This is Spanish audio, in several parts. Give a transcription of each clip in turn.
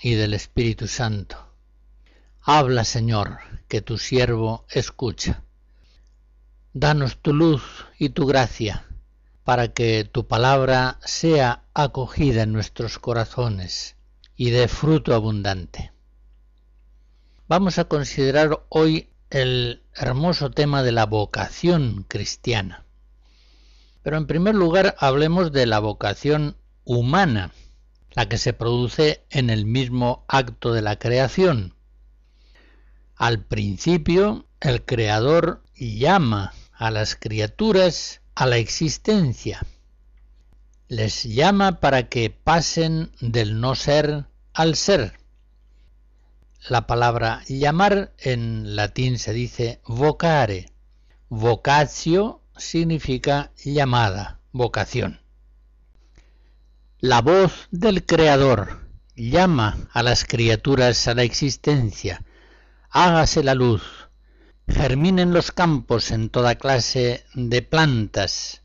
Y del Espíritu Santo. Habla, Señor, que tu siervo escucha. Danos tu luz y tu gracia, para que tu palabra sea acogida en nuestros corazones y dé fruto abundante. Vamos a considerar hoy el hermoso tema de la vocación cristiana. Pero en primer lugar hablemos de la vocación humana la que se produce en el mismo acto de la creación. Al principio, el Creador llama a las criaturas a la existencia. Les llama para que pasen del no ser al ser. La palabra llamar en latín se dice vocare. Vocatio significa llamada, vocación. La voz del Creador llama a las criaturas a la existencia. Hágase la luz. Germinen los campos en toda clase de plantas,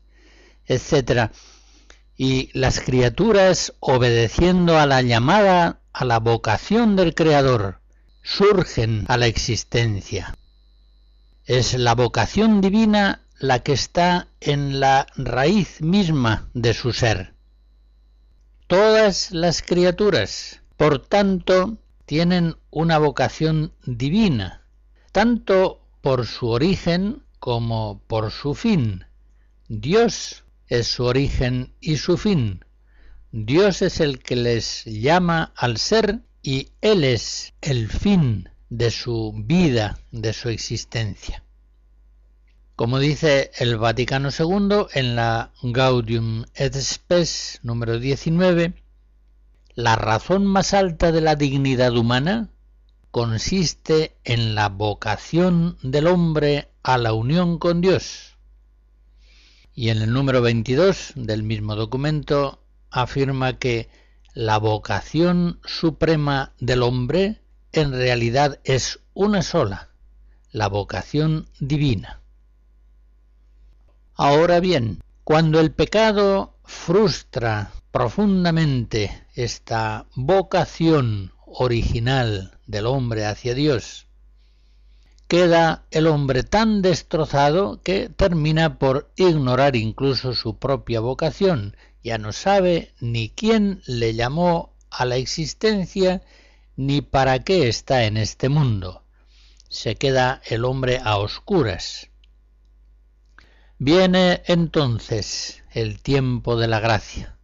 etc. Y las criaturas, obedeciendo a la llamada, a la vocación del Creador, surgen a la existencia. Es la vocación divina la que está en la raíz misma de su ser Todas las criaturas, por tanto, tienen una vocación divina, tanto por su origen como por su fin. Dios es su origen y su fin. Dios es el que les llama al ser y Él es el fin de su vida, de su existencia. Como dice el Vaticano II en la Gaudium et Spes número 19, la razón más alta de la dignidad humana consiste en la vocación del hombre a la unión con Dios. Y en el número 22 del mismo documento afirma que la vocación suprema del hombre en realidad es una sola, la vocación divina. Ahora bien, cuando el pecado frustra profundamente esta vocación original del hombre hacia Dios, queda el hombre tan destrozado que termina por ignorar incluso su propia vocación, ya no sabe ni quién le llamó a la existencia ni para qué está en este mundo. Se queda el hombre a oscuras. Viene entonces el tiempo de la gracia.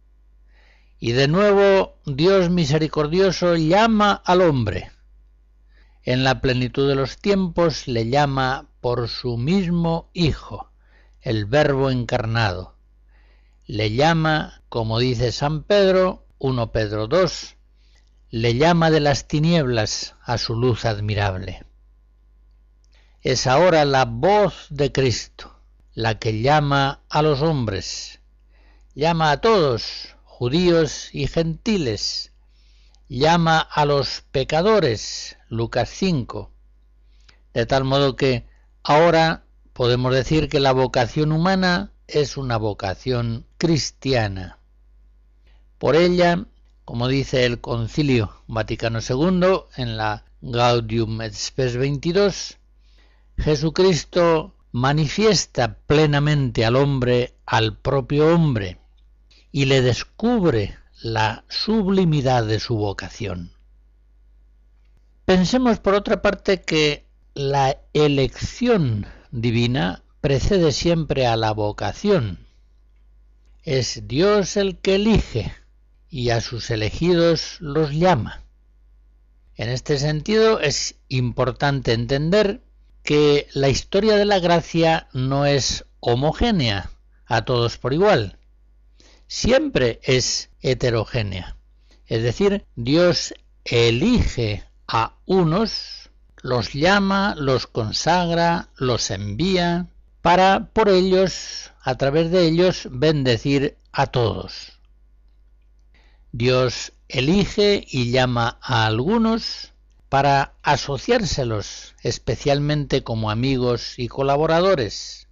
Y de nuevo Dios misericordioso llama al hombre. En la plenitud de los tiempos le llama por su mismo Hijo, el Verbo encarnado. Le llama, como dice San Pedro, 1 Pedro 2, le llama de las tinieblas a su luz admirable. Es ahora la voz de Cristo la que llama a los hombres, llama a todos, judíos y gentiles, llama a los pecadores, Lucas 5, de tal modo que ahora podemos decir que la vocación humana es una vocación cristiana. Por ella, como dice el Concilio Vaticano II en la Gaudium et Spes 22, Jesucristo manifiesta plenamente al hombre al propio hombre y le descubre la sublimidad de su vocación. Pensemos por otra parte que la elección divina precede siempre a la vocación. Es Dios el que elige y a sus elegidos los llama. En este sentido es importante entender que la historia de la gracia no es homogénea a todos por igual. Siempre es heterogénea. Es decir, Dios elige a unos, los llama, los consagra, los envía, para por ellos, a través de ellos, bendecir a todos. Dios elige y llama a algunos para asociárselos especialmente como amigos y colaboradores.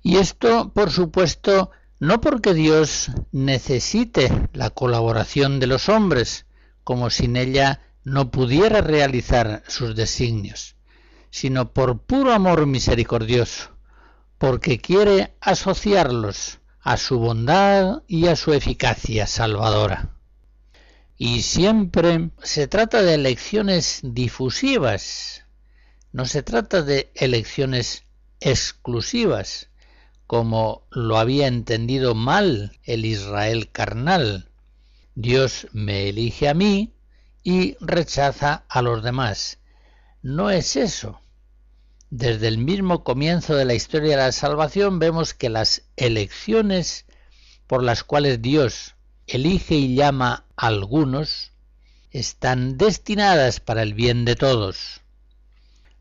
Y esto, por supuesto, no porque Dios necesite la colaboración de los hombres, como sin ella no pudiera realizar sus designios, sino por puro amor misericordioso, porque quiere asociarlos a su bondad y a su eficacia salvadora. Y siempre se trata de elecciones difusivas, no se trata de elecciones exclusivas, como lo había entendido mal el Israel carnal. Dios me elige a mí y rechaza a los demás. No es eso. Desde el mismo comienzo de la historia de la salvación vemos que las elecciones por las cuales Dios elige y llama a algunos están destinadas para el bien de todos.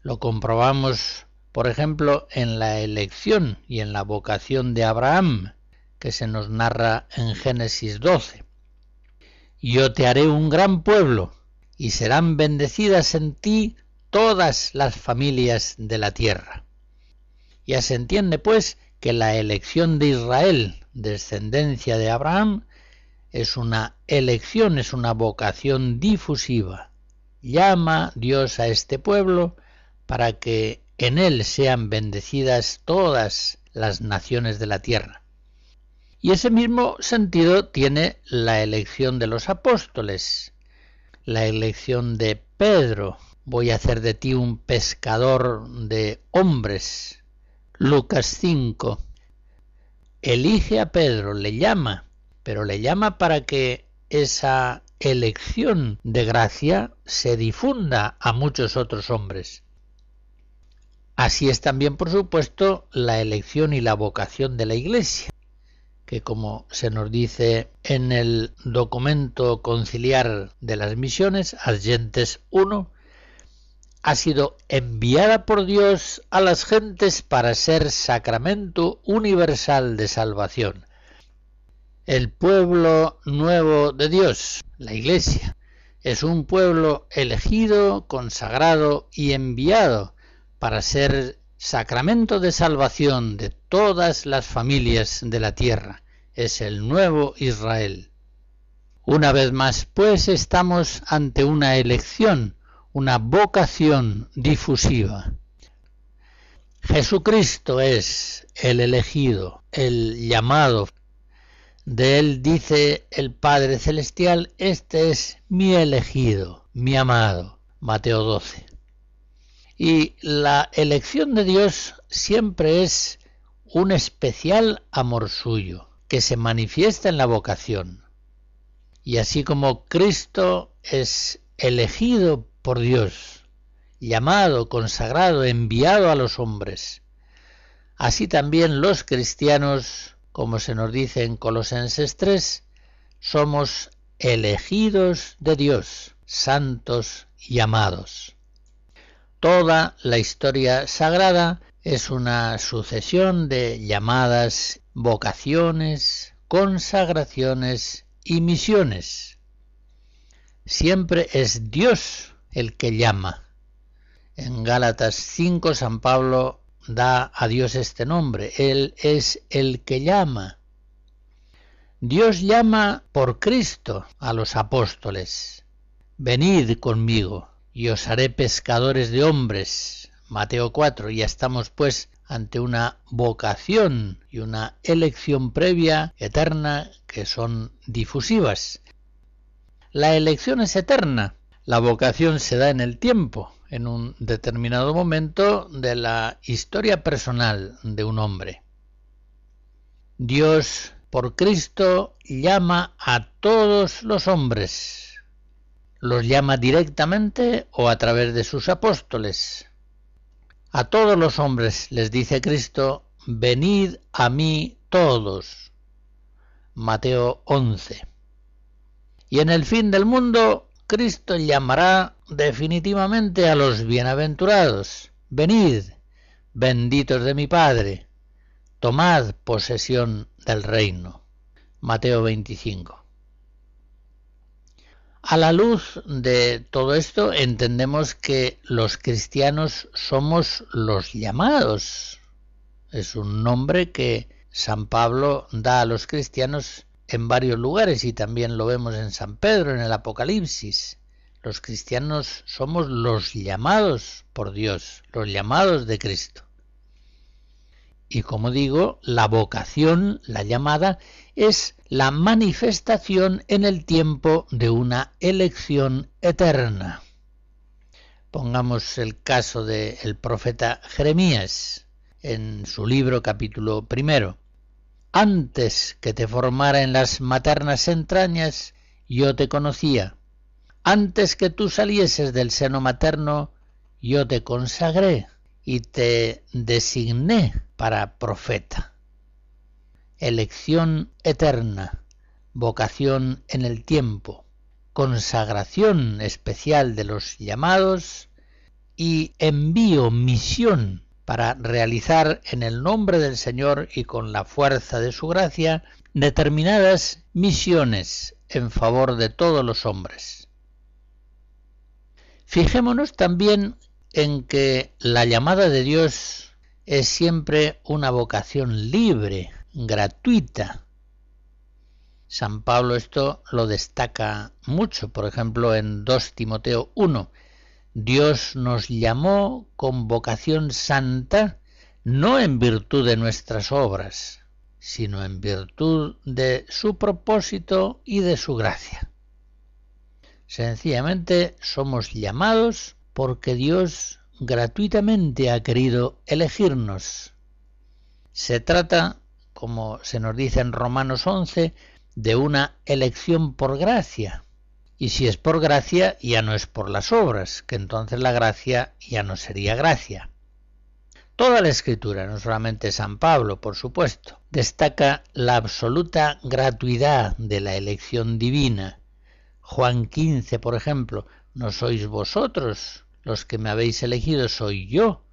Lo comprobamos, por ejemplo, en la elección y en la vocación de Abraham, que se nos narra en Génesis 12. Yo te haré un gran pueblo, y serán bendecidas en ti todas las familias de la tierra. Ya se entiende, pues, que la elección de Israel, descendencia de Abraham, es una elección, es una vocación difusiva. Llama Dios a este pueblo para que en él sean bendecidas todas las naciones de la tierra. Y ese mismo sentido tiene la elección de los apóstoles, la elección de Pedro, voy a hacer de ti un pescador de hombres. Lucas 5. Elige a Pedro, le llama, pero le llama para que esa elección de gracia se difunda a muchos otros hombres. Así es también, por supuesto, la elección y la vocación de la Iglesia, que como se nos dice en el documento conciliar de las misiones, Agentes 1, ha sido enviada por Dios a las gentes para ser sacramento universal de salvación el pueblo nuevo de Dios, la Iglesia, es un pueblo elegido, consagrado y enviado para ser sacramento de salvación de todas las familias de la tierra. Es el nuevo Israel. Una vez más, pues, estamos ante una elección, una vocación difusiva. Jesucristo es el elegido, el llamado de él dice el Padre Celestial, este es mi elegido, mi amado. Mateo 12. Y la elección de Dios siempre es un especial amor suyo, que se manifiesta en la vocación. Y así como Cristo es elegido por Dios, llamado, consagrado, enviado a los hombres, así también los cristianos como se nos dice en Colosenses 3, somos elegidos de Dios, santos y amados. Toda la historia sagrada es una sucesión de llamadas, vocaciones, consagraciones y misiones. Siempre es Dios el que llama. En Gálatas 5 San Pablo da a Dios este nombre. Él es el que llama. Dios llama por Cristo a los apóstoles. Venid conmigo y os haré pescadores de hombres. Mateo 4. Ya estamos pues ante una vocación y una elección previa, eterna, que son difusivas. La elección es eterna, la vocación se da en el tiempo, en un determinado momento de la historia personal de un hombre. Dios, por Cristo, llama a todos los hombres. Los llama directamente o a través de sus apóstoles. A todos los hombres les dice Cristo, venid a mí todos. Mateo 11. Y en el fin del mundo Cristo llamará definitivamente a los bienaventurados. Venid, benditos de mi Padre, tomad posesión del reino. Mateo 25. A la luz de todo esto entendemos que los cristianos somos los llamados. Es un nombre que San Pablo da a los cristianos en varios lugares y también lo vemos en San Pedro, en el Apocalipsis. Los cristianos somos los llamados por Dios, los llamados de Cristo. Y como digo, la vocación, la llamada, es la manifestación en el tiempo de una elección eterna. Pongamos el caso del profeta Jeremías en su libro capítulo primero. Antes que te formara en las maternas entrañas, yo te conocía. Antes que tú salieses del seno materno, yo te consagré y te designé para profeta. Elección eterna, vocación en el tiempo, consagración especial de los llamados y envío, misión para realizar en el nombre del Señor y con la fuerza de su gracia determinadas misiones en favor de todos los hombres. Fijémonos también en que la llamada de Dios es siempre una vocación libre, gratuita. San Pablo esto lo destaca mucho, por ejemplo en 2 Timoteo 1. Dios nos llamó con vocación santa no en virtud de nuestras obras, sino en virtud de su propósito y de su gracia. Sencillamente somos llamados porque Dios gratuitamente ha querido elegirnos. Se trata, como se nos dice en Romanos 11, de una elección por gracia. Y si es por gracia, ya no es por las obras, que entonces la gracia ya no sería gracia. Toda la escritura, no solamente San Pablo, por supuesto, destaca la absoluta gratuidad de la elección divina. Juan 15, por ejemplo, no sois vosotros los que me habéis elegido soy yo,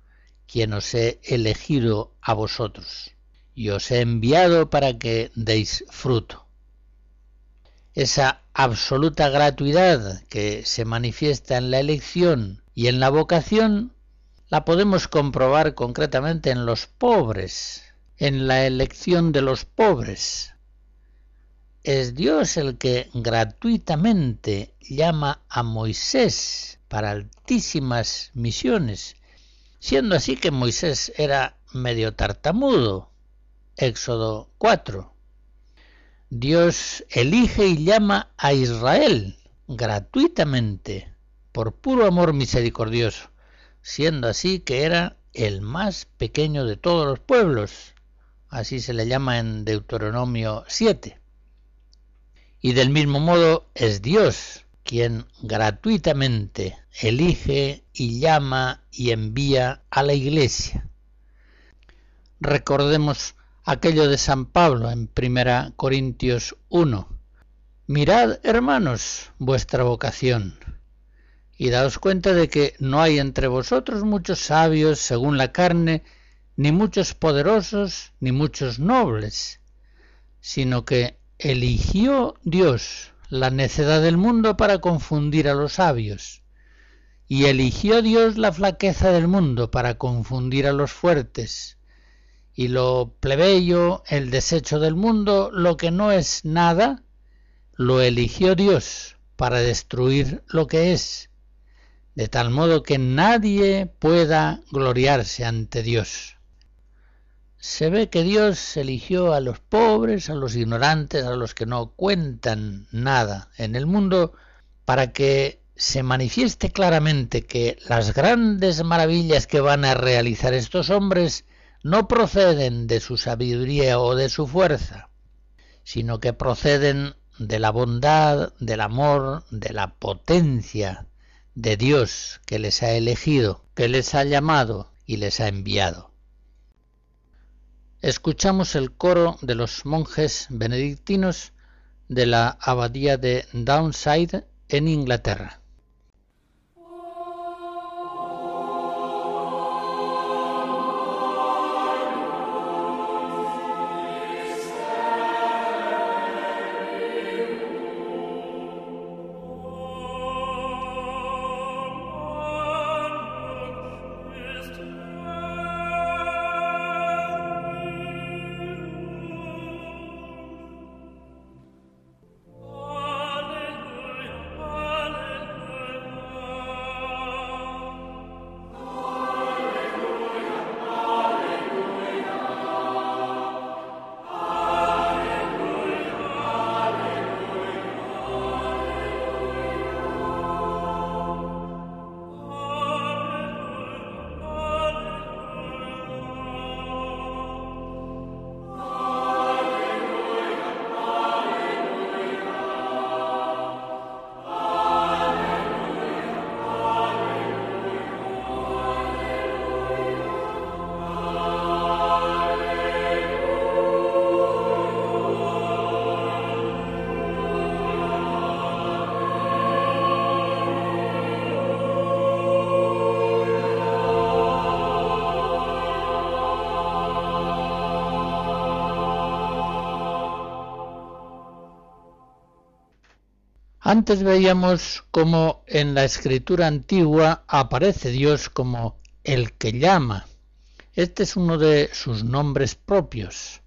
quien os he elegido a vosotros, y os he enviado para que deis fruto. Esa absoluta gratuidad que se manifiesta en la elección y en la vocación la podemos comprobar concretamente en los pobres, en la elección de los pobres. Es Dios el que gratuitamente llama a Moisés para altísimas misiones, siendo así que Moisés era medio tartamudo. Éxodo 4. Dios elige y llama a Israel gratuitamente, por puro amor misericordioso, siendo así que era el más pequeño de todos los pueblos. Así se le llama en Deuteronomio 7. Y del mismo modo es Dios quien gratuitamente elige y llama y envía a la iglesia. Recordemos aquello de San Pablo en 1 Corintios 1. Mirad, hermanos, vuestra vocación, y daos cuenta de que no hay entre vosotros muchos sabios según la carne, ni muchos poderosos, ni muchos nobles, sino que eligió Dios la necedad del mundo para confundir a los sabios. Y eligió Dios la flaqueza del mundo para confundir a los fuertes. Y lo plebeyo, el desecho del mundo, lo que no es nada, lo eligió Dios para destruir lo que es, de tal modo que nadie pueda gloriarse ante Dios. Se ve que Dios eligió a los pobres, a los ignorantes, a los que no cuentan nada en el mundo, para que se manifieste claramente que las grandes maravillas que van a realizar estos hombres no proceden de su sabiduría o de su fuerza, sino que proceden de la bondad, del amor, de la potencia de Dios que les ha elegido, que les ha llamado y les ha enviado escuchamos el coro de los monjes benedictinos de la abadía de Downside en Inglaterra. Antes veíamos cómo en la escritura antigua aparece Dios como el que llama. Este es uno de sus nombres propios.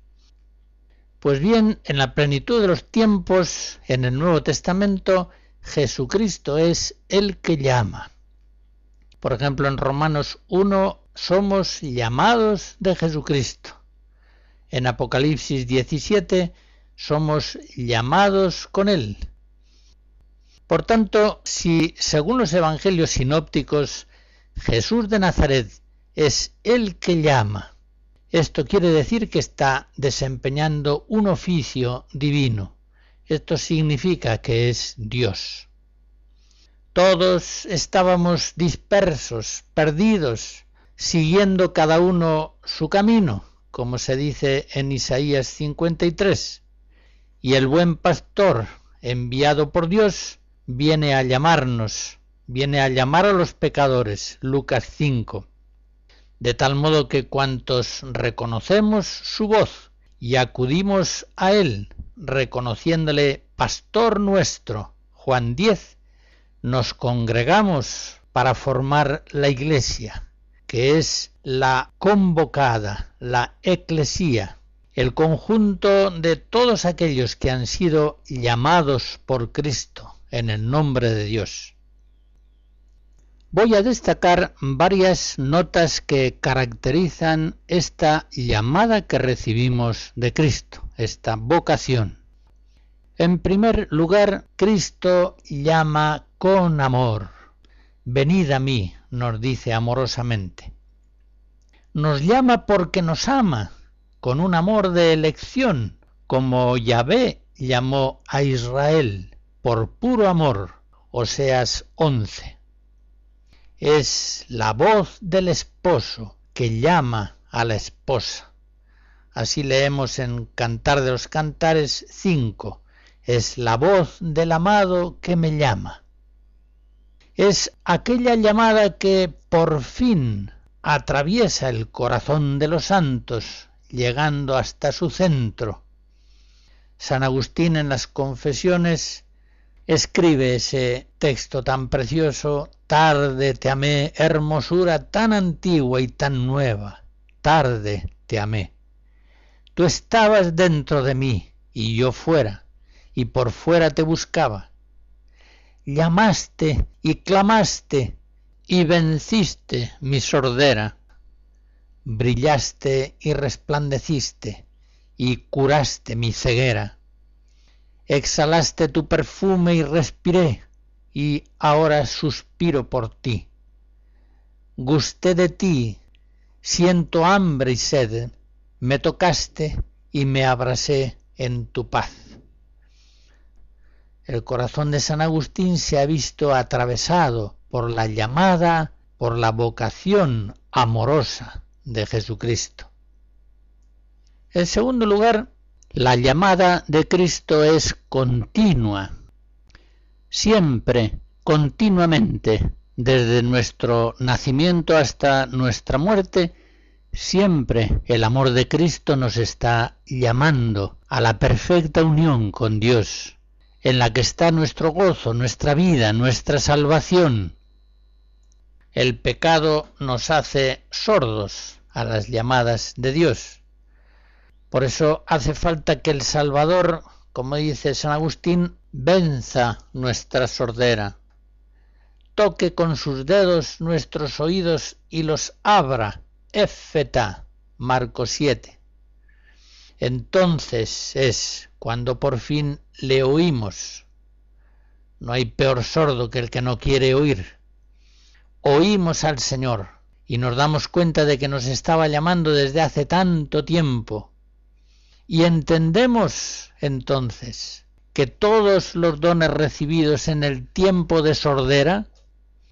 Pues bien, en la plenitud de los tiempos, en el Nuevo Testamento, Jesucristo es el que llama. Por ejemplo, en Romanos 1 somos llamados de Jesucristo. En Apocalipsis 17 somos llamados con Él. Por tanto, si según los evangelios sinópticos Jesús de Nazaret es el que llama, esto quiere decir que está desempeñando un oficio divino. Esto significa que es Dios. Todos estábamos dispersos, perdidos, siguiendo cada uno su camino, como se dice en Isaías 53. Y el buen pastor, enviado por Dios, viene a llamarnos, viene a llamar a los pecadores, Lucas 5, de tal modo que cuantos reconocemos su voz y acudimos a él, reconociéndole pastor nuestro, Juan 10, nos congregamos para formar la iglesia, que es la convocada, la eclesía, el conjunto de todos aquellos que han sido llamados por Cristo en el nombre de Dios. Voy a destacar varias notas que caracterizan esta llamada que recibimos de Cristo, esta vocación. En primer lugar, Cristo llama con amor. Venid a mí, nos dice amorosamente. Nos llama porque nos ama, con un amor de elección, como Yahvé llamó a Israel por puro amor, Oseas 11. Es la voz del esposo que llama a la esposa. Así leemos en Cantar de los Cantares 5. Es la voz del amado que me llama. Es aquella llamada que por fin atraviesa el corazón de los santos, llegando hasta su centro. San Agustín en las confesiones escribe ese texto tan precioso, tarde te amé, hermosura tan antigua y tan nueva, tarde te amé. Tú estabas dentro de mí y yo fuera, y por fuera te buscaba. Llamaste y clamaste y venciste mi sordera. Brillaste y resplandeciste y curaste mi ceguera exhalaste tu perfume y respiré, y ahora suspiro por ti. Gusté de ti, siento hambre y sed, me tocaste y me abracé en tu paz. El corazón de San Agustín se ha visto atravesado por la llamada, por la vocación amorosa de Jesucristo. En segundo lugar, la llamada de Cristo es continua. siempre, continuamente, desde nuestro nacimiento hasta nuestra muerte, siempre el amor de Cristo nos está llamando a la perfecta unión con Dios, en la que está nuestro gozo, nuestra vida, nuestra salvación. El pecado nos hace sordos a las llamadas de Dios. Por eso hace falta que el Salvador, como dice San Agustín, venza nuestra sordera, toque con sus dedos nuestros oídos y los abra. Éfeta, Marcos 7. Entonces es cuando por fin le oímos. No hay peor sordo que el que no quiere oír. Oímos al Señor y nos damos cuenta de que nos estaba llamando desde hace tanto tiempo. Y entendemos entonces que todos los dones recibidos en el tiempo de sordera,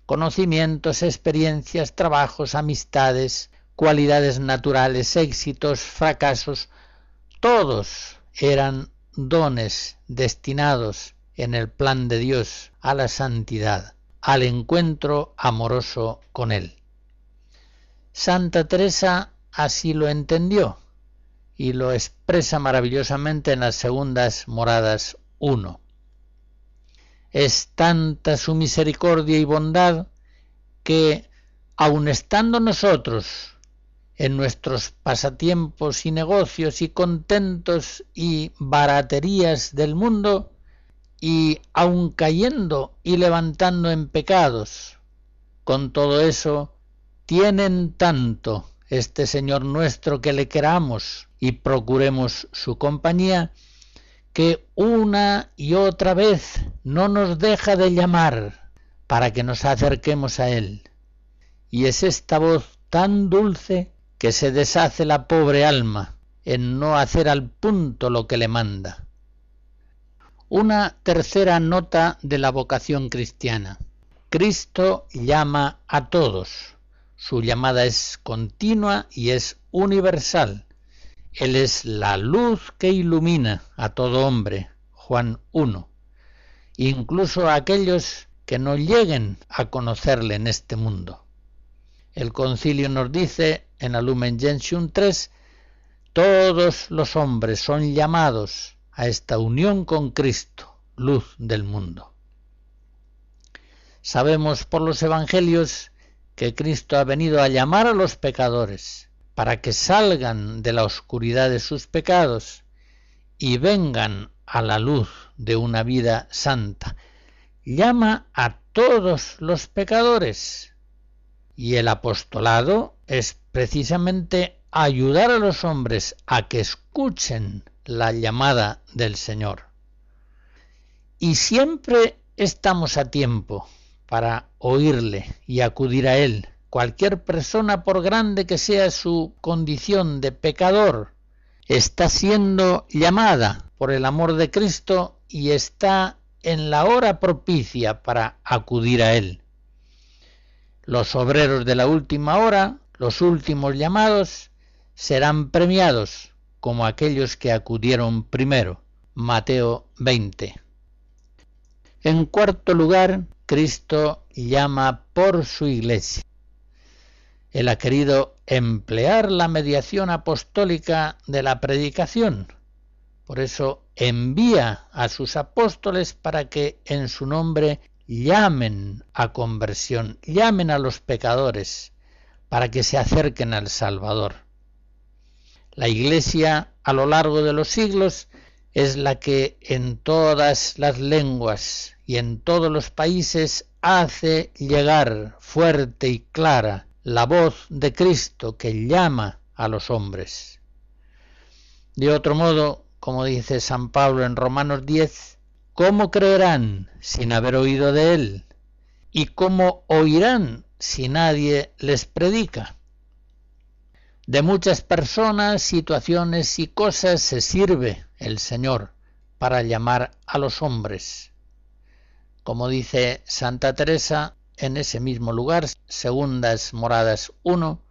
conocimientos, experiencias, trabajos, amistades, cualidades naturales, éxitos, fracasos, todos eran dones destinados en el plan de Dios a la santidad, al encuentro amoroso con Él. Santa Teresa así lo entendió y lo expresa maravillosamente en las segundas moradas 1. Es tanta su misericordia y bondad que, aun estando nosotros en nuestros pasatiempos y negocios y contentos y baraterías del mundo, y aun cayendo y levantando en pecados, con todo eso, tienen tanto este Señor nuestro que le queramos y procuremos su compañía, que una y otra vez no nos deja de llamar para que nos acerquemos a Él. Y es esta voz tan dulce que se deshace la pobre alma en no hacer al punto lo que le manda. Una tercera nota de la vocación cristiana. Cristo llama a todos. Su llamada es continua y es universal. Él es la luz que ilumina a todo hombre. Juan 1. Incluso a aquellos que no lleguen a conocerle en este mundo. El concilio nos dice en la Lumen Gentium 3, todos los hombres son llamados a esta unión con Cristo, luz del mundo. Sabemos por los evangelios que Cristo ha venido a llamar a los pecadores para que salgan de la oscuridad de sus pecados y vengan a la luz de una vida santa. Llama a todos los pecadores y el apostolado es precisamente ayudar a los hombres a que escuchen la llamada del Señor. Y siempre estamos a tiempo para oírle y acudir a Él. Cualquier persona, por grande que sea su condición de pecador, está siendo llamada por el amor de Cristo y está en la hora propicia para acudir a Él los obreros de la última hora, los últimos llamados, serán premiados como aquellos que acudieron primero. Mateo 20. En cuarto lugar, Cristo llama por su iglesia. Él ha querido emplear la mediación apostólica de la predicación. Por eso envía a sus apóstoles para que en su nombre llamen a conversión, llamen a los pecadores para que se acerquen al Salvador. La Iglesia a lo largo de los siglos es la que en todas las lenguas y en todos los países hace llegar fuerte y clara la voz de Cristo que llama a los hombres. De otro modo, como dice San Pablo en Romanos 10, ¿Cómo creerán sin haber oído de él? ¿Y cómo oirán si nadie les predica? De muchas personas, situaciones y cosas se sirve el Señor para llamar a los hombres. Como dice Santa Teresa en ese mismo lugar, segundas moradas 1,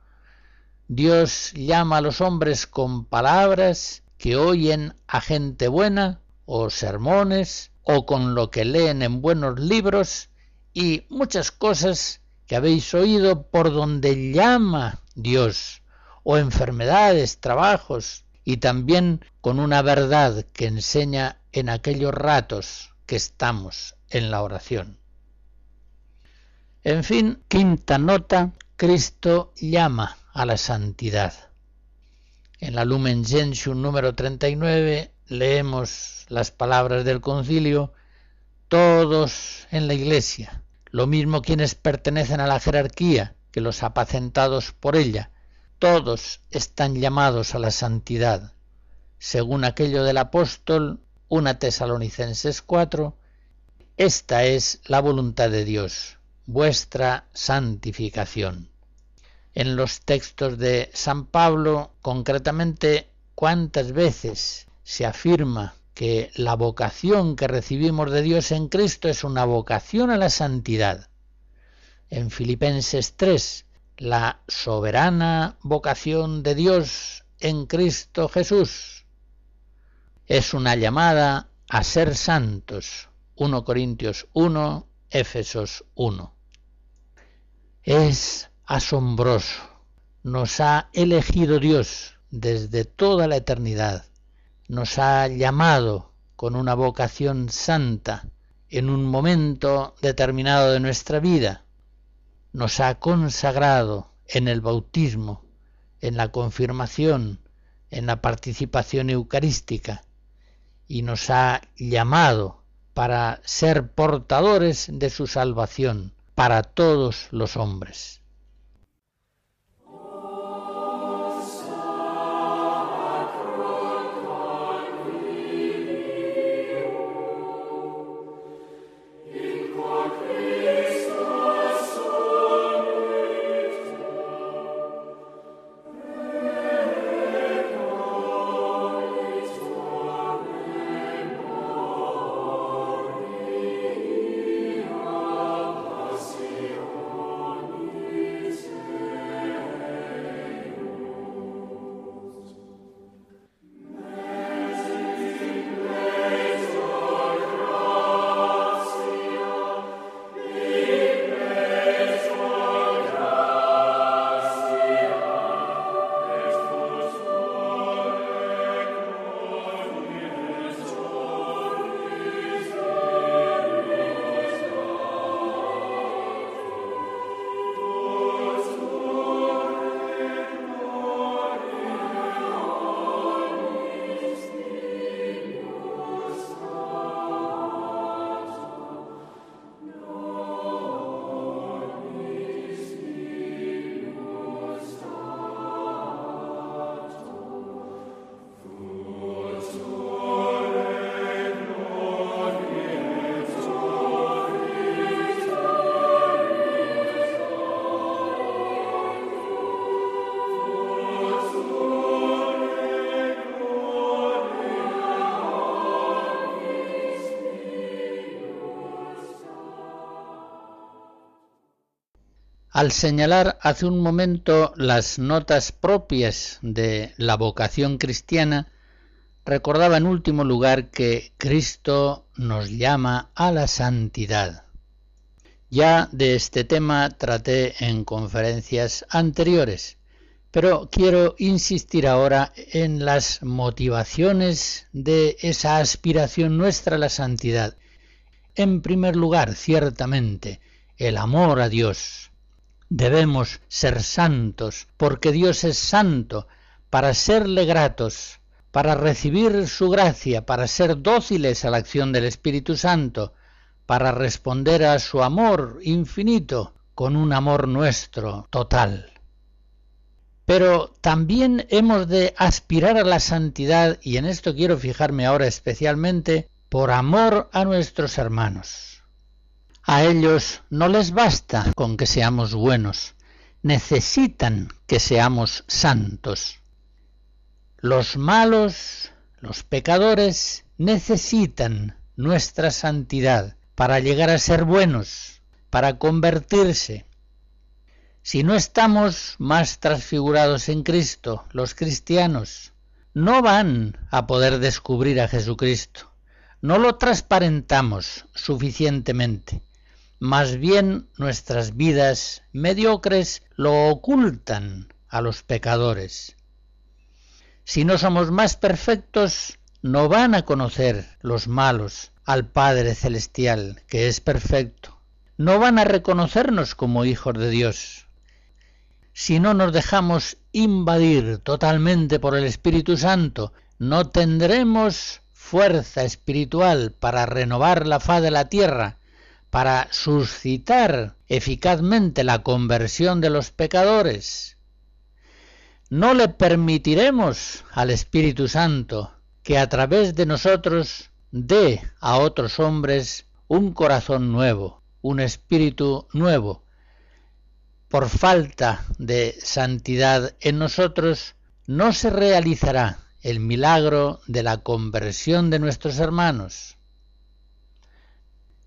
Dios llama a los hombres con palabras que oyen a gente buena o sermones o con lo que leen en buenos libros y muchas cosas que habéis oído por donde llama Dios, o enfermedades, trabajos, y también con una verdad que enseña en aquellos ratos que estamos en la oración. En fin, quinta nota, Cristo llama a la santidad. En la Lumen Gentium número 39 leemos las palabras del concilio, todos en la iglesia, lo mismo quienes pertenecen a la jerarquía que los apacentados por ella, todos están llamados a la santidad, según aquello del apóstol, una Tesalonicenses 4, esta es la voluntad de Dios, vuestra santificación. En los textos de San Pablo, concretamente, ¿cuántas veces se afirma que la vocación que recibimos de Dios en Cristo es una vocación a la santidad? En Filipenses 3, la soberana vocación de Dios en Cristo Jesús. Es una llamada a ser santos. 1 Corintios 1, Éfesos 1. Es asombroso. Nos ha elegido Dios desde toda la eternidad. Nos ha llamado con una vocación santa en un momento determinado de nuestra vida nos ha consagrado en el bautismo, en la confirmación, en la participación eucarística y nos ha llamado para ser portadores de su salvación para todos los hombres. Al señalar hace un momento las notas propias de la vocación cristiana, recordaba en último lugar que Cristo nos llama a la santidad. Ya de este tema traté en conferencias anteriores, pero quiero insistir ahora en las motivaciones de esa aspiración nuestra a la santidad. En primer lugar, ciertamente, el amor a Dios, Debemos ser santos, porque Dios es santo, para serle gratos, para recibir su gracia, para ser dóciles a la acción del Espíritu Santo, para responder a su amor infinito con un amor nuestro total. Pero también hemos de aspirar a la santidad, y en esto quiero fijarme ahora especialmente, por amor a nuestros hermanos. A ellos no les basta con que seamos buenos, necesitan que seamos santos. Los malos, los pecadores, necesitan nuestra santidad para llegar a ser buenos, para convertirse. Si no estamos más transfigurados en Cristo, los cristianos, no van a poder descubrir a Jesucristo, no lo transparentamos suficientemente. Más bien nuestras vidas mediocres lo ocultan a los pecadores. Si no somos más perfectos, no van a conocer los malos al Padre Celestial, que es perfecto. No van a reconocernos como hijos de Dios. Si no nos dejamos invadir totalmente por el Espíritu Santo, no tendremos fuerza espiritual para renovar la faz de la tierra, para suscitar eficazmente la conversión de los pecadores. No le permitiremos al Espíritu Santo que a través de nosotros dé a otros hombres un corazón nuevo, un espíritu nuevo. Por falta de santidad en nosotros no se realizará el milagro de la conversión de nuestros hermanos.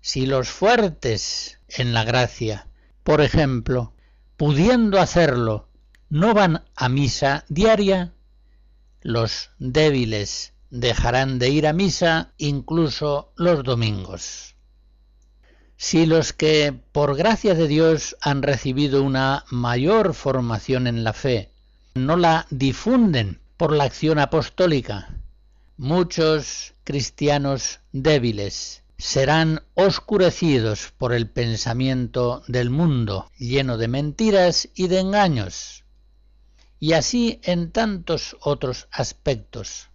Si los fuertes en la gracia, por ejemplo, pudiendo hacerlo, no van a misa diaria, los débiles dejarán de ir a misa incluso los domingos. Si los que, por gracia de Dios, han recibido una mayor formación en la fe, no la difunden por la acción apostólica, muchos cristianos débiles serán oscurecidos por el pensamiento del mundo lleno de mentiras y de engaños, y así en tantos otros aspectos.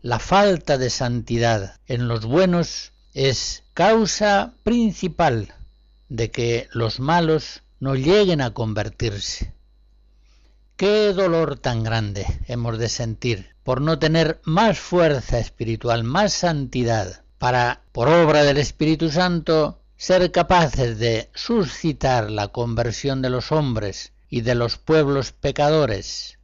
La falta de santidad en los buenos es causa principal de que los malos no lleguen a convertirse. Qué dolor tan grande hemos de sentir por no tener más fuerza espiritual, más santidad, para, por obra del Espíritu Santo, ser capaces de suscitar la conversión de los hombres y de los pueblos pecadores.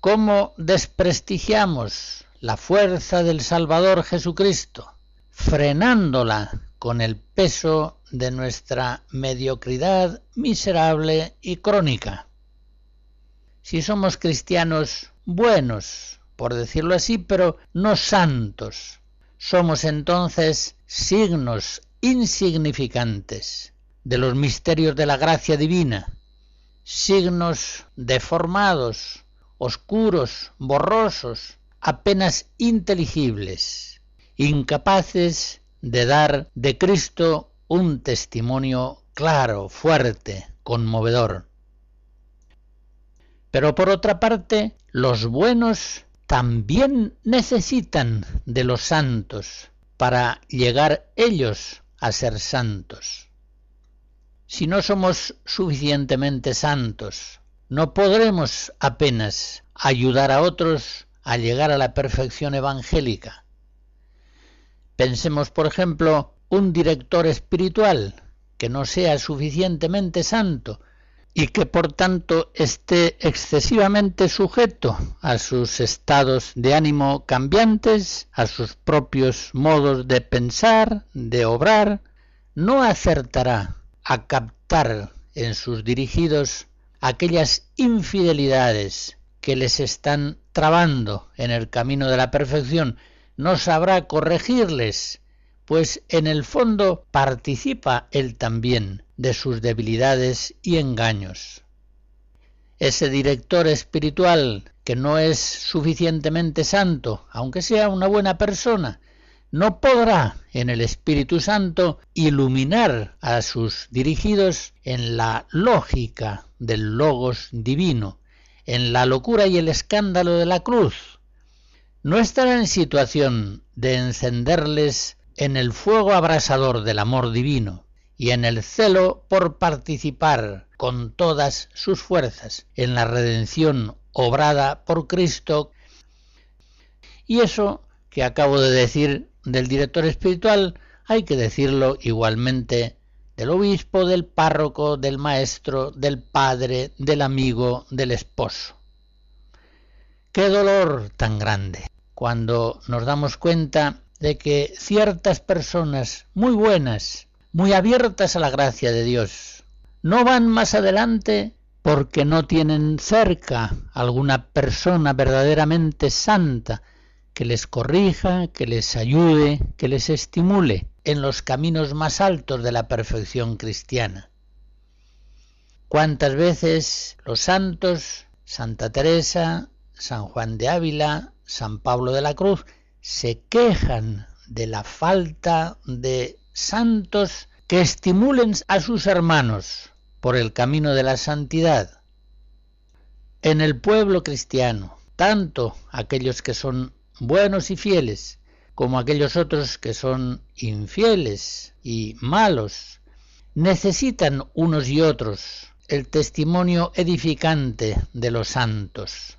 ¿Cómo desprestigiamos la fuerza del Salvador Jesucristo, frenándola con el peso de nuestra mediocridad miserable y crónica? si somos cristianos buenos, por decirlo así, pero no santos, somos entonces signos insignificantes de los misterios de la gracia divina, signos deformados, oscuros, borrosos, apenas inteligibles, incapaces de dar de Cristo un testimonio claro, fuerte, conmovedor. Pero por otra parte, los buenos también necesitan de los santos para llegar ellos a ser santos. Si no somos suficientemente santos, no podremos apenas ayudar a otros a llegar a la perfección evangélica. Pensemos, por ejemplo, un director espiritual que no sea suficientemente santo y que por tanto esté excesivamente sujeto a sus estados de ánimo cambiantes, a sus propios modos de pensar, de obrar, no acertará a captar en sus dirigidos aquellas infidelidades que les están trabando en el camino de la perfección, no sabrá corregirles, pues en el fondo participa él también de sus debilidades y engaños. Ese director espiritual que no es suficientemente santo, aunque sea una buena persona, no podrá en el Espíritu Santo iluminar a sus dirigidos en la lógica del logos divino, en la locura y el escándalo de la cruz. No estará en situación de encenderles en el fuego abrasador del amor divino y en el celo por participar con todas sus fuerzas en la redención obrada por Cristo. Y eso que acabo de decir del director espiritual, hay que decirlo igualmente del obispo, del párroco, del maestro, del padre, del amigo, del esposo. Qué dolor tan grande cuando nos damos cuenta de que ciertas personas muy buenas, muy abiertas a la gracia de Dios, no van más adelante porque no tienen cerca alguna persona verdaderamente santa que les corrija, que les ayude, que les estimule en los caminos más altos de la perfección cristiana. ¿Cuántas veces los santos, Santa Teresa, San Juan de Ávila, San Pablo de la Cruz, se quejan de la falta de santos que estimulen a sus hermanos por el camino de la santidad? En el pueblo cristiano, tanto aquellos que son buenos y fieles, como aquellos otros que son infieles y malos, necesitan unos y otros el testimonio edificante de los santos.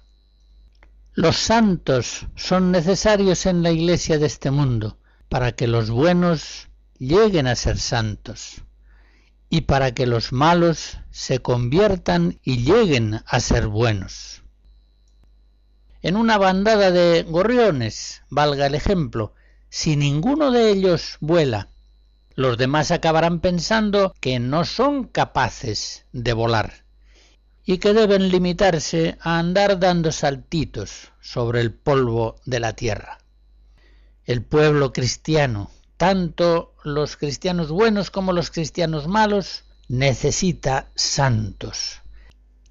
Los santos son necesarios en la iglesia de este mundo para que los buenos lleguen a ser santos y para que los malos se conviertan y lleguen a ser buenos en una bandada de gorriones, valga el ejemplo, si ninguno de ellos vuela, los demás acabarán pensando que no son capaces de volar y que deben limitarse a andar dando saltitos sobre el polvo de la tierra. El pueblo cristiano, tanto los cristianos buenos como los cristianos malos, necesita santos.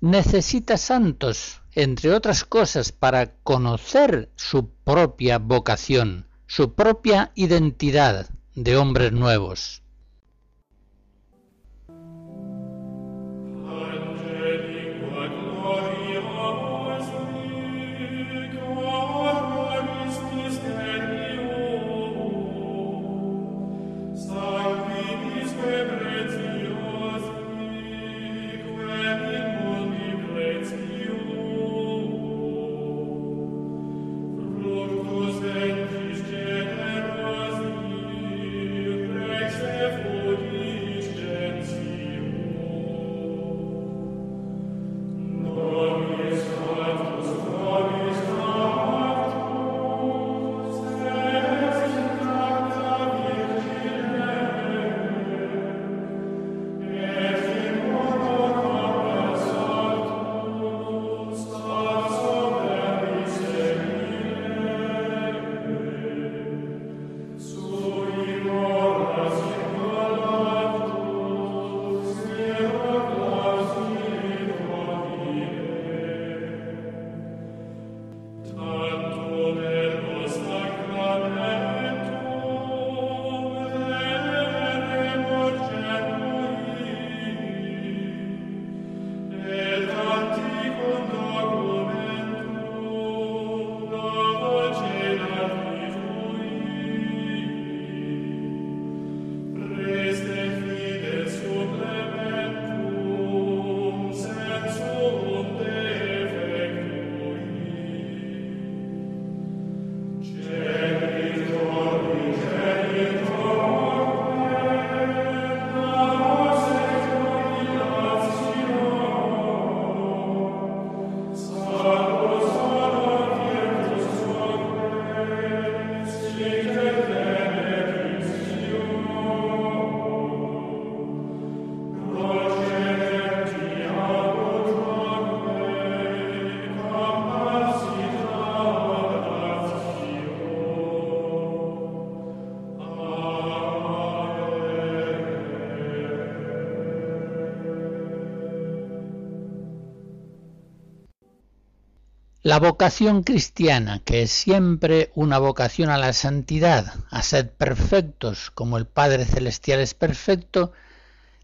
Necesita santos entre otras cosas, para conocer su propia vocación, su propia identidad de hombres nuevos. La vocación cristiana, que es siempre una vocación a la santidad, a ser perfectos como el Padre Celestial es perfecto,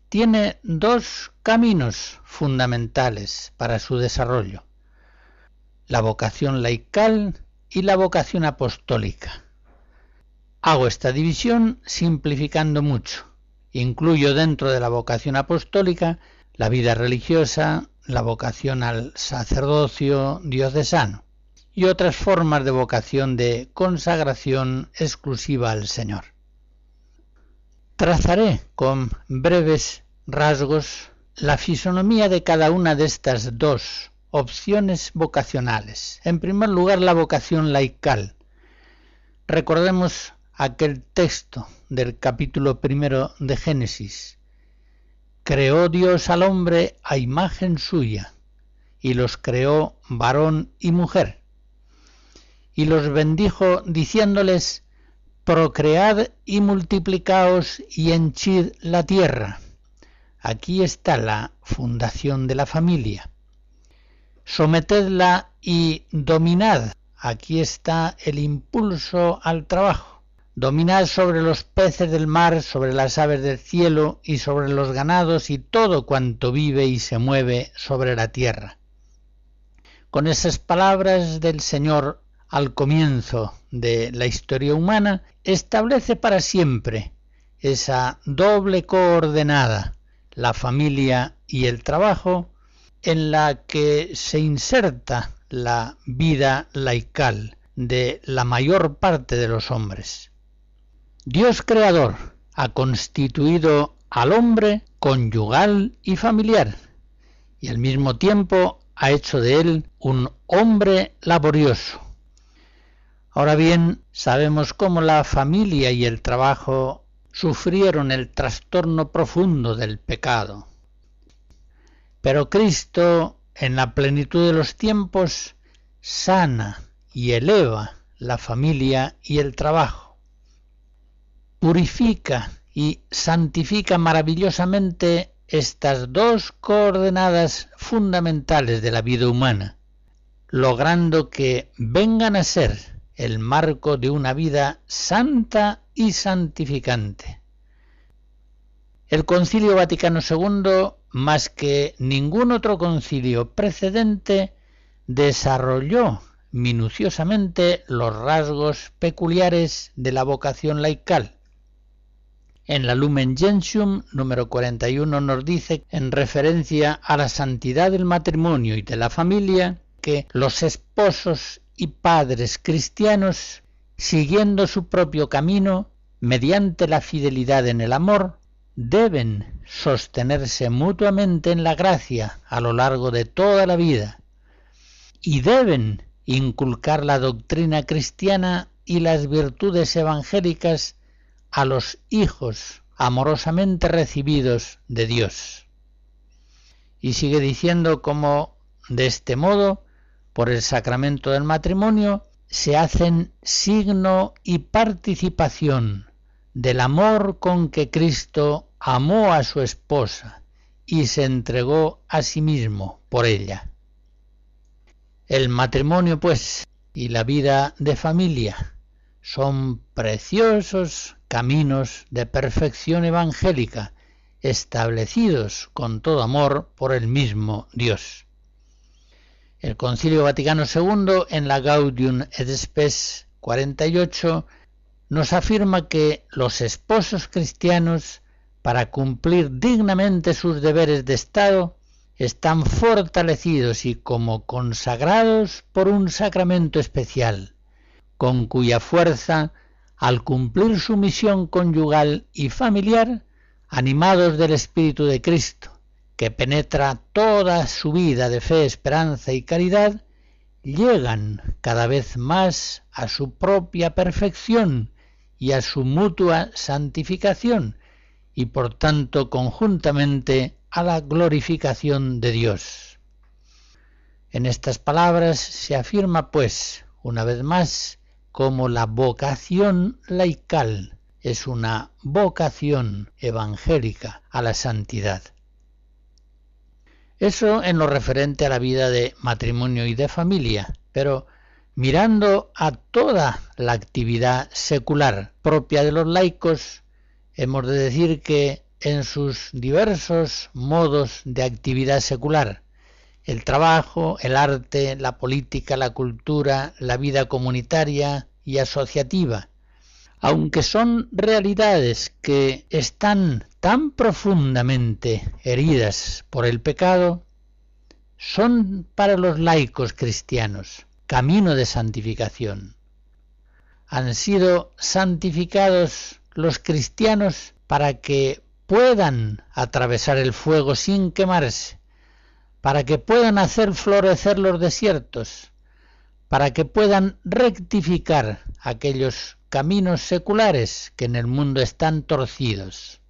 tiene dos caminos fundamentales para su desarrollo. La vocación laical y la vocación apostólica. Hago esta división simplificando mucho. Incluyo dentro de la vocación apostólica la vida religiosa, la vocación al sacerdocio diocesano y otras formas de vocación de consagración exclusiva al Señor. Trazaré con breves rasgos la fisonomía de cada una de estas dos opciones vocacionales. En primer lugar, la vocación laical. Recordemos aquel texto del capítulo primero de Génesis, Creó Dios al hombre a imagen suya, y los creó varón y mujer. y los bendijo diciéndoles, Procread y multiplicaos y henchid la tierra. Aquí está la fundación de la familia. Sometedla y dominad. Aquí está el impulso al trabajo. Dominad sobre los peces del mar, sobre las aves del cielo y sobre los ganados y todo cuanto vive y se mueve sobre la tierra. Con esas palabras del Señor al comienzo de la historia humana, establece para siempre esa doble coordenada, la familia y el trabajo, en la que se inserta la vida laical de la mayor parte de los hombres. Dios creador ha constituido al hombre conyugal y familiar, y al mismo tiempo ha hecho de él un hombre laborioso. Ahora bien, sabemos cómo la familia y el trabajo sufrieron el trastorno profundo del pecado. Pero Cristo, en la plenitud de los tiempos, sana y eleva la familia y el trabajo. Purifica y santifica maravillosamente estas dos coordenadas fundamentales de la vida humana, logrando que vengan a ser el marco de una vida santa y santificante. El Concilio Vaticano II, más que ningún otro concilio precedente, desarrolló minuciosamente los rasgos peculiares de la vocación laical. En la Lumen Gentium número 41 nos dice, en referencia a la santidad del matrimonio y de la familia, que los esposos y padres cristianos, siguiendo su propio camino, mediante la fidelidad en el amor, deben sostenerse mutuamente en la gracia a lo largo de toda la vida y deben inculcar la doctrina cristiana y las virtudes evangélicas a los hijos amorosamente recibidos de Dios. Y sigue diciendo cómo de este modo por el sacramento del matrimonio se hacen signo y participación del amor con que Cristo amó a su esposa y se entregó a sí mismo por ella. El matrimonio, pues, y la vida de familia son preciosos caminos de perfección evangélica establecidos con todo amor por el mismo Dios. El Concilio Vaticano II, en la Gaudium et Spes 48, nos afirma que los esposos cristianos, para cumplir dignamente sus deberes de Estado, están fortalecidos y como consagrados por un sacramento especial, con cuya fuerza, al cumplir su misión conyugal y familiar, animados del Espíritu de Cristo, que penetra toda su vida de fe, esperanza y caridad, llegan cada vez más a su propia perfección y a su mutua santificación, y por tanto conjuntamente a la glorificación de Dios. En estas palabras se afirma, pues, una vez más, como la vocación laical es una vocación evangélica a la santidad. Eso en lo referente a la vida de matrimonio y de familia, pero mirando a toda la actividad secular propia de los laicos, hemos de decir que en sus diversos modos de actividad secular, el trabajo, el arte, la política, la cultura, la vida comunitaria y asociativa, aunque son realidades que están tan profundamente heridas por el pecado, son para los laicos cristianos camino de santificación. Han sido santificados los cristianos para que puedan atravesar el fuego sin quemarse, para que puedan hacer florecer los desiertos, para que puedan rectificar aquellos caminos seculares que en el mundo están torcidos.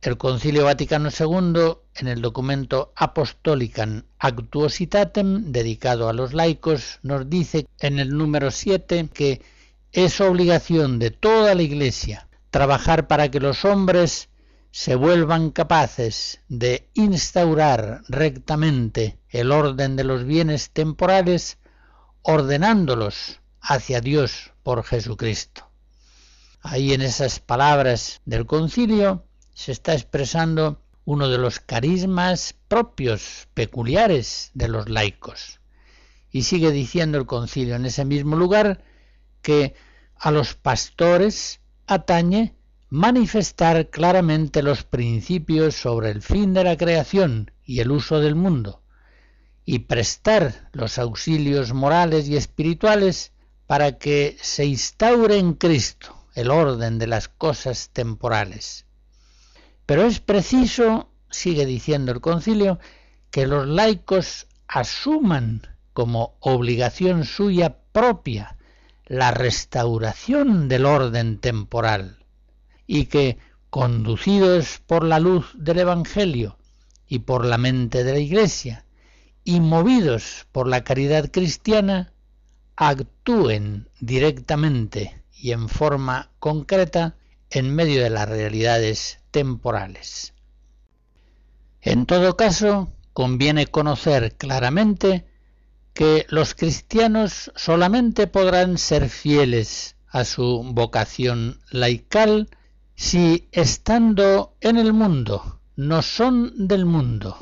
El Concilio Vaticano II, en el documento Apostolicam Actuositatem, dedicado a los laicos, nos dice en el número 7 que es obligación de toda la Iglesia trabajar para que los hombres se vuelvan capaces de instaurar rectamente el orden de los bienes temporales, ordenándolos hacia Dios por Jesucristo. Ahí en esas palabras del concilio se está expresando uno de los carismas propios, peculiares de los laicos. Y sigue diciendo el concilio en ese mismo lugar que a los pastores atañe manifestar claramente los principios sobre el fin de la creación y el uso del mundo, y prestar los auxilios morales y espirituales para que se instaure en Cristo el orden de las cosas temporales. Pero es preciso, sigue diciendo el concilio, que los laicos asuman como obligación suya propia la restauración del orden temporal y que, conducidos por la luz del Evangelio y por la mente de la Iglesia, y movidos por la caridad cristiana, actúen directamente y en forma concreta en medio de las realidades temporales. En todo caso, conviene conocer claramente que los cristianos solamente podrán ser fieles a su vocación laical si estando en el mundo no son del mundo,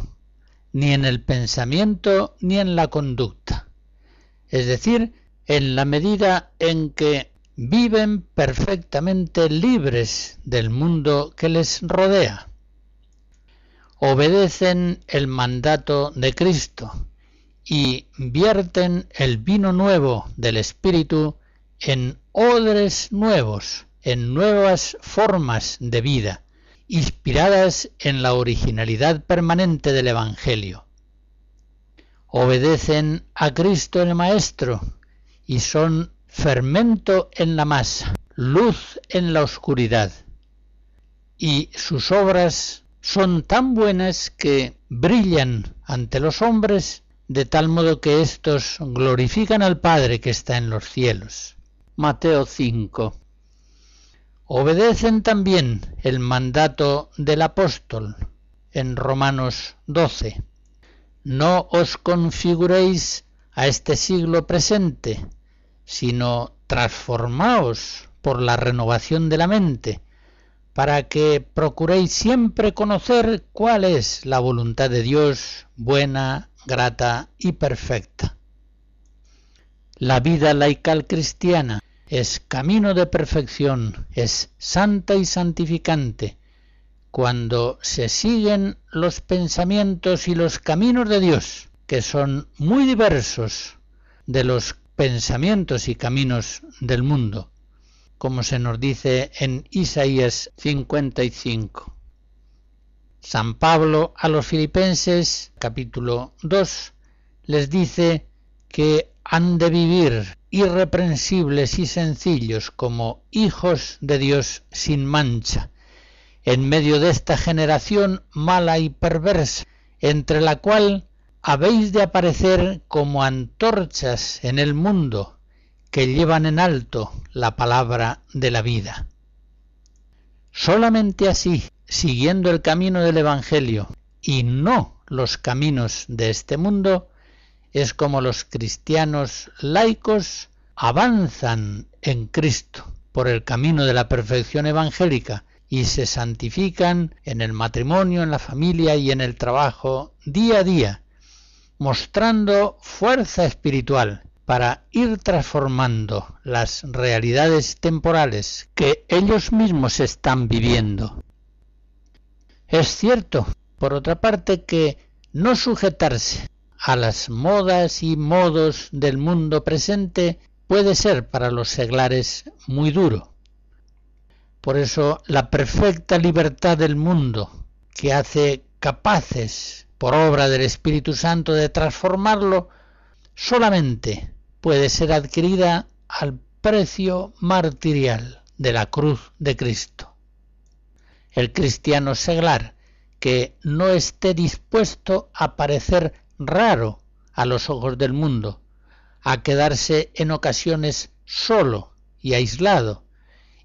ni en el pensamiento ni en la conducta, es decir, en la medida en que viven perfectamente libres del mundo que les rodea, obedecen el mandato de Cristo y vierten el vino nuevo del Espíritu en odres nuevos, en nuevas formas de vida, inspiradas en la originalidad permanente del Evangelio. Obedecen a Cristo el Maestro y son fermento en la masa, luz en la oscuridad. Y sus obras son tan buenas que brillan ante los hombres de tal modo que éstos glorifican al Padre que está en los cielos. Mateo 5 obedecen también el mandato del apóstol en Romanos 12. No os configuréis a este siglo presente, sino transformaos por la renovación de la mente, para que procuréis siempre conocer cuál es la voluntad de Dios buena, grata y perfecta. La vida laical cristiana es camino de perfección, es santa y santificante, cuando se siguen los pensamientos y los caminos de Dios, que son muy diversos de los pensamientos y caminos del mundo, como se nos dice en Isaías 55. San Pablo a los filipenses, capítulo 2, les dice que han de vivir irreprensibles y sencillos como hijos de Dios sin mancha, en medio de esta generación mala y perversa, entre la cual habéis de aparecer como antorchas en el mundo que llevan en alto la palabra de la vida. Solamente así, siguiendo el camino del Evangelio y no los caminos de este mundo, es como los cristianos laicos avanzan en Cristo por el camino de la perfección evangélica y se santifican en el matrimonio, en la familia y en el trabajo día a día, mostrando fuerza espiritual para ir transformando las realidades temporales que ellos mismos están viviendo. Es cierto, por otra parte, que no sujetarse a las modas y modos del mundo presente puede ser para los seglares muy duro. Por eso la perfecta libertad del mundo, que hace capaces, por obra del Espíritu Santo, de transformarlo, solamente puede ser adquirida al precio martirial de la cruz de Cristo. el cristiano seglar que no esté dispuesto a parecer raro a los ojos del mundo, a quedarse en ocasiones solo y aislado,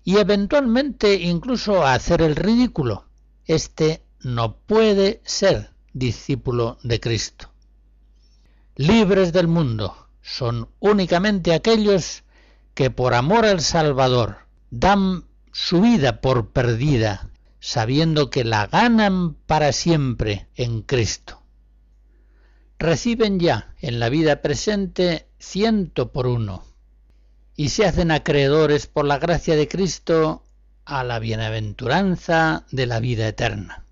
y eventualmente incluso a hacer el ridículo. Este no puede ser discípulo de Cristo. Libres del mundo son únicamente aquellos que por amor al Salvador dan su vida por perdida, sabiendo que la ganan para siempre en Cristo. Reciben ya en la vida presente ciento por uno y se hacen acreedores por la gracia de Cristo a la bienaventuranza de la vida eterna.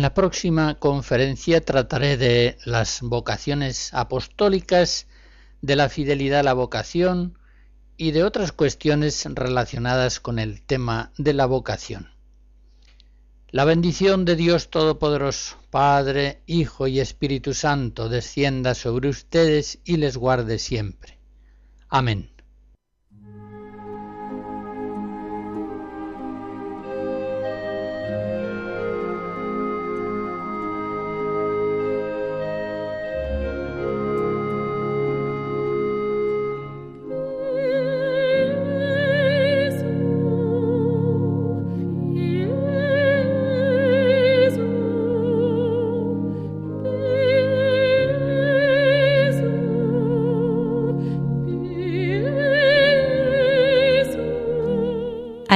En la próxima conferencia trataré de las vocaciones apostólicas, de la fidelidad a la vocación y de otras cuestiones relacionadas con el tema de la vocación. La bendición de Dios Todopoderoso, Padre, Hijo y Espíritu Santo, descienda sobre ustedes y les guarde siempre. Amén.